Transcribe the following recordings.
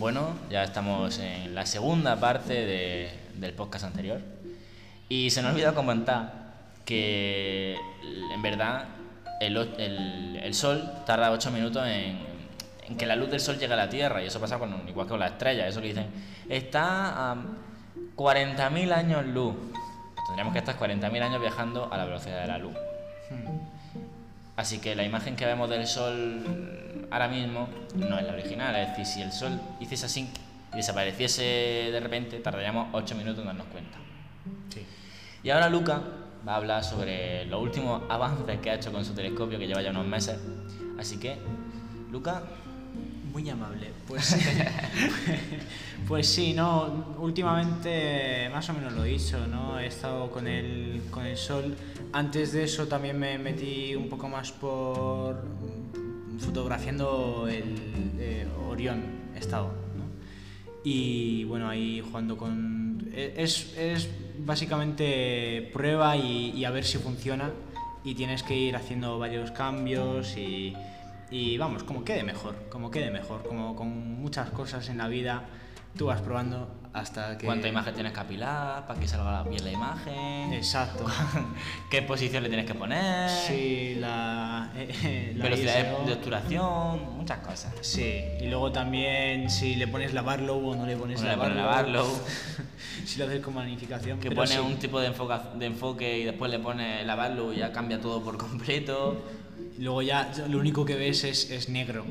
Bueno, ya estamos en la segunda parte de- del podcast anterior. Y se nos olvidó comentar que en verdad el, el- el sol tarda 8 minutos en, en que la luz del sol llegue a la Tierra. Y eso pasa con, igual que con las estrellas. Eso que dicen, está a 40.000 años luz. Tendríamos que estar 40.000 años viajando a la velocidad de la luz. Así que la imagen que vemos del Sol ahora mismo no es la original. Es decir, si el Sol hiciese así y desapareciese de repente, tardaríamos 8 minutos en darnos cuenta. Sí. Y ahora Luca va a hablar sobre los últimos avances que ha hecho con su telescopio, que lleva ya unos meses. Así que, Luca, Muy amable. Pues, pues sí, no, últimamente más o menos lo he hecho, ¿no? He estado con el, con el sol. Antes de eso también me metí un poco más por fotografiando el eh, Orión, he estado, ¿no? Y bueno, ahí jugando con... e- Es, es básicamente prueba y, y a ver si funciona. Y tienes que ir haciendo varios cambios y, y vamos, como quede mejor, como quede mejor, como con muchas cosas en la vida, tú vas probando hasta que... ¿cuánta imagen tienes que apilar para que salga bien la imagen? Exacto. ¿Qué posición le tienes que poner? Sí, la... eh, la Velocidad de- obturación, muchas cosas. Sí, y luego también si le pones la Barlow o no le pones O la le pones la Barlow. Barlow. si lo haces con magnificación. Que pone sí. un tipo de, enfoca- de enfoque y después le pone la barlow y ya cambia todo por completo. Luego ya lo único que ves es, es negro.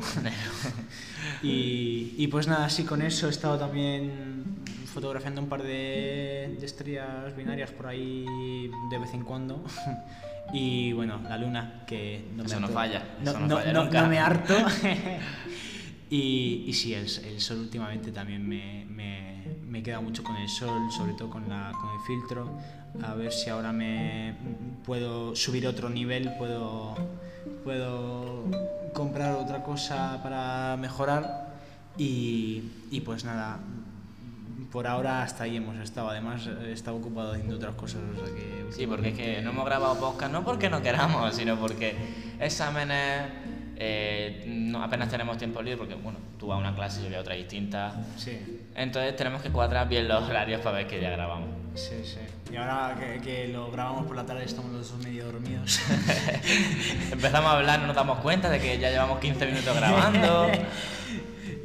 y, y pues nada, sí, con eso he estado también fotografiando un par de, de estrellas binarias por ahí de vez en cuando. y bueno, la luna, que no Eso me no harto- falla, No, eso no no- falla no- nunca. no me harto. y, y sí, el, el sol últimamente también me, me, me queda mucho con el sol, sobre todo con, la, con el filtro. A ver si ahora me puedo subir otro nivel, puedo, puedo comprar otra cosa para mejorar. Y, y pues nada, por ahora hasta ahí hemos estado. Además, he estado ocupado haciendo otras cosas. o sea que Sí, porque es que no hemos grabado podcast no porque no queramos, sino porque exámenes, eh, no, apenas tenemos tiempo libre porque, bueno, tú vas a una clase y yo voy a otra distinta. Sí. Entonces tenemos que cuadrar bien los horarios para ver qué día grabamos. Sí, sí. Y ahora que, que lo grabamos por la tarde estamos los dos medio dormidos. Empezamos a hablar, no nos damos cuenta de que ya llevamos 15 minutos grabando.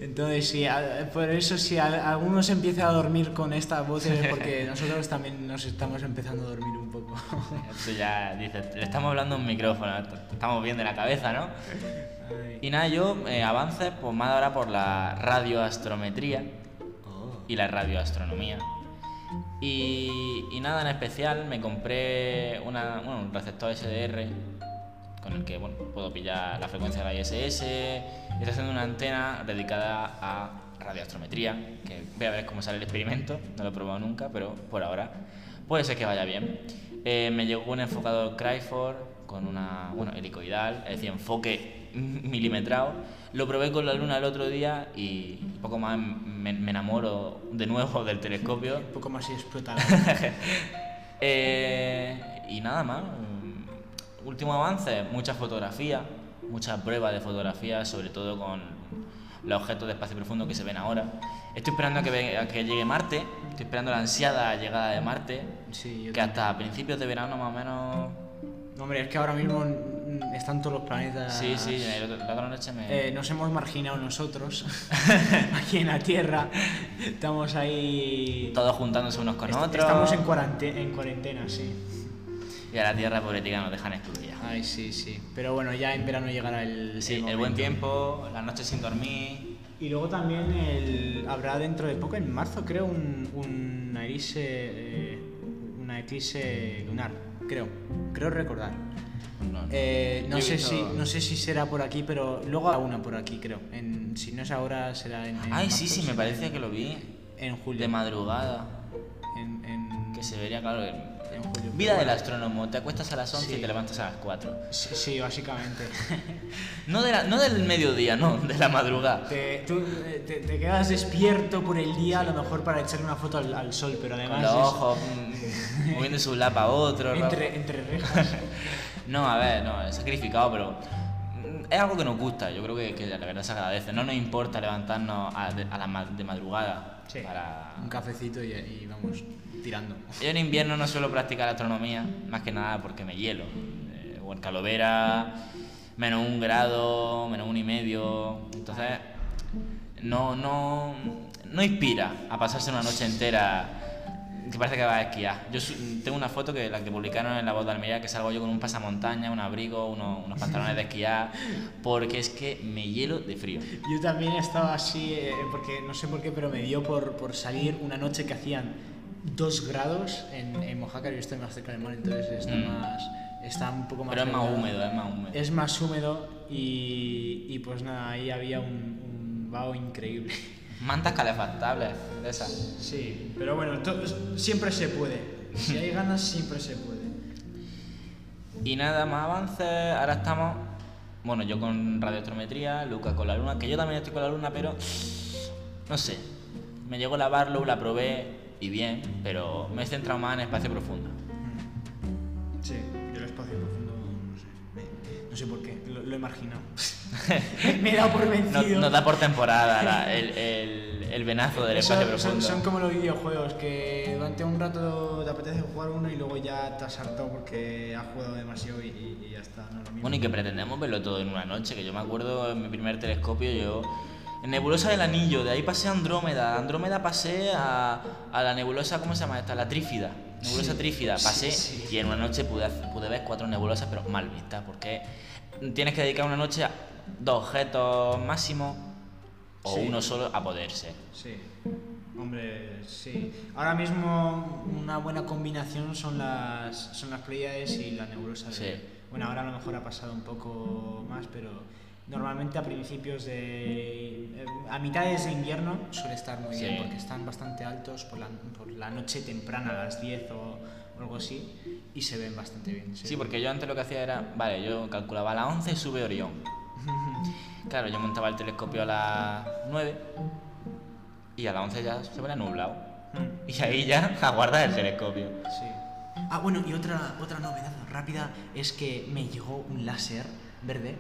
Entonces, sí, a- por eso si a- alguno se empieza a dormir con estas voces es porque nosotros también nos estamos empezando a dormir un poco. Esto ya dice, le estamos hablando un micrófono, estamos bien de la cabeza, ¿no? Ay. Y nada, yo eh, avances pues más ahora por la radioastrometría Oh. y la radioastronomía. Y, y nada en especial, me compré una, bueno, un receptor SDR con el que bueno, puedo pillar la frecuencia de la ISS estoy haciendo una antena dedicada a radioastrometría, que voy a ver cómo sale el experimento, no lo he probado nunca, pero por ahora puede ser que vaya bien. Eh, me llegó un enfocador Cryford con una, bueno, helicoidal, es decir, enfoque milimetrado. Lo probé con la luna el otro día y poco más me, me enamoro de nuevo del telescopio. Un poco más y explota. Eh, y nada más. Mm, Último avance, mucha fotografía, muchas pruebas de fotografía, sobre todo con los objetos de espacio profundo que se ven ahora. Estoy esperando a que, a que llegue Marte, estoy esperando la ansiada llegada de Marte, Sí, que hasta principios de verano más o menos... No, hombre, es que ahora mismo están todos los planetas. Sí, sí, la otra noche me... Eh, nos hemos marginado nosotros aquí en la Tierra. Estamos ahí. Todos juntándose unos con Est- otros. Estamos en cuarentena, en cuarentena, sí. Y a la Tierra política nos dejan excluida. Ay, sí, sí. Pero bueno, ya en verano llegará el. Sí, el buen tiempo, las noches sin dormir... Y luego también el, habrá dentro de poco, en marzo, creo, un, un eh, una eclipse lunar. Creo. Creo recordar. No, no. Eh, no, sé visto- si, no sé si será por aquí, pero luego habrá una por aquí, creo. En, si no es ahora, será en. en Ay, marzo, sí, sí, me parece que lo vi. En julio. De madrugada. Se vería, claro. en- En julio, Vida del astrónomo. Te acuestas a las 11 y Sí. te levantas a las 4. Sí, sí, básicamente. No, de la- no del mediodía, no, de la madrugada. te, tú, te, te quedas despierto por el día, a lo mejor para echarle una foto al, al sol, pero además. Con los es- ojos, mm, moviéndose un lado para otro. entre, entre rejas. No, a ver, no, he sacrificado, pero es algo que nos gusta, yo creo que, que la verdad se agradece. No nos importa levantarnos a, a la de madrugada Sí. para... Un cafecito y, y vamos tirando. Yo en invierno no suelo practicar astronomía, más que nada porque me hielo. Eh, o en Calovera, menos un grado, menos un y medio. Entonces, no, no, no inspira a pasarse una noche entera que parece que va a esquiar. Yo tengo una foto que la que publicaron en la voz de Almería que salgo yo con un pasamontaña, un abrigo, unos, unos pantalones de esquiar, porque es que me hielo de frío. Yo también estaba así, eh, porque no sé por qué, pero me dio por, por salir una noche que hacían 2 grados en, en Mojácar, yo estoy más cerca del mar, entonces está, Mm. más, está un poco más... Pero es más húmedo, es más húmedo. Es más húmedo y, y pues nada, ahí había un, un vaho increíble. Mantas calefactables de esas. Sí, pero bueno, siempre se puede. Si hay ganas, siempre se puede. Y nada más avances, ahora estamos, bueno, yo con radioastrometría, Luca con la luna, que yo también estoy con la luna, pero no sé, me llegó la Barlow, la probé y bien, pero me he centrado más en espacio profundo. Sí, yo el espacio profundo, no sé. no sé por qué, lo, lo he marginado. me he dado por No- vencido. Nos da por temporada la- el, el, el venazo del Eso- espacio son, profundo. son como los videojuegos, que durante un rato te apetece jugar uno y luego ya te has hartado porque has jugado demasiado y, y- y ya está. No es lo mismo. Bueno, y que pretendemos verlo todo en una noche, que yo me acuerdo en mi primer telescopio, yo... En Nebulosa del Anillo, de ahí pasé a Andrómeda, Andrómeda pasé a, a la nebulosa, ¿cómo se llama esta? La Trífida, nebulosa Sí, Trífida, pasé sí. y en una noche pude, pude ver cuatro nebulosas, pero mal vistas, porque tienes que dedicar una noche a dos objetos máximo o Sí. uno solo a poder ser. Sí, hombre, sí. Ahora mismo una buena combinación son las, son las Pleiades y la nebulosa. de- Sí. Bueno, ahora a lo mejor ha pasado un poco más, pero normalmente a principios de... eh, a mitades de invierno suele estar muy Sí. bien porque están bastante altos por la, por la noche temprana, a las 10 o, o algo así, y se ven bastante bien. Sí, porque yo antes lo que hacía era, vale, yo calculaba a las 11 sube Orión. Claro, yo montaba el telescopio a las 9 y a las 11 ya se ponía nublado. Mm. Y ahí ya a guardar el telescopio. Sí. Ah, bueno, y otra, otra novedad rápida es que me llegó un láser verde.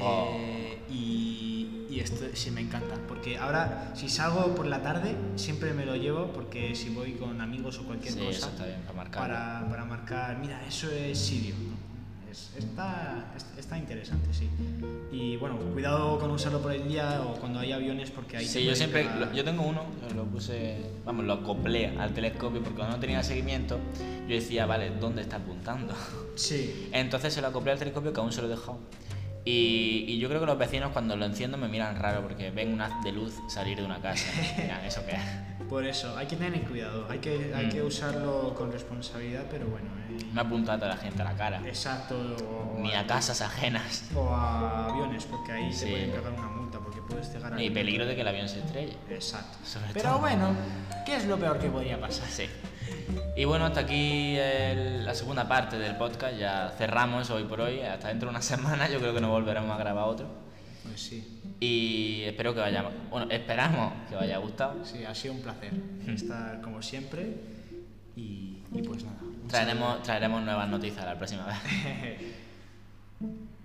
Oh. eh, y, y esto sí me encanta. Porque ahora, si salgo por la tarde, siempre me lo llevo. Porque si voy con amigos o cualquier Sí, cosa, eso está bien, para marcar. para, para marcar, mira, eso es Sirio. ¿no? Es- está, es- está interesante, sí. Y bueno, cuidado con usarlo por el día o cuando hay aviones, porque ahí Sí, yo siempre, lo- yo tengo uno, lo puse, vamos, lo acoplé al telescopio porque cuando no tenía seguimiento, yo decía, vale, ¿dónde está apuntando? Sí, Entonces se lo acoplé al telescopio que aún se lo he dejado. Y, y yo creo que los vecinos cuando lo enciendo me miran raro porque ven un haz de luz salir de una casa. Miran, ¿eso qué por eso, hay que tener cuidado. Hay que, hay Mm. que usarlo con responsabilidad, pero bueno. eh, No apunta a toda la gente a la cara. Exacto. O, Ni a casas ajenas. O a aviones, porque ahí Sí. te pueden pegar una multa, porque puedes cegar a Ni alguien. peligro de que el avión se estrelle. Exacto. Sobre Pero todo. bueno, ¿qué es lo peor que podría pasar? Sí. Y bueno, hasta aquí el- la segunda parte del podcast. Ya cerramos hoy por hoy. Hasta dentro de una semana yo creo que no volveremos a grabar otro. Pues sí. Y espero que vaya... Bueno, esperamos que os haya gustado. Sí, ha sido un placer estar como siempre. Y, y pues nada. Traeremos, traeremos nuevas noticias la próxima vez.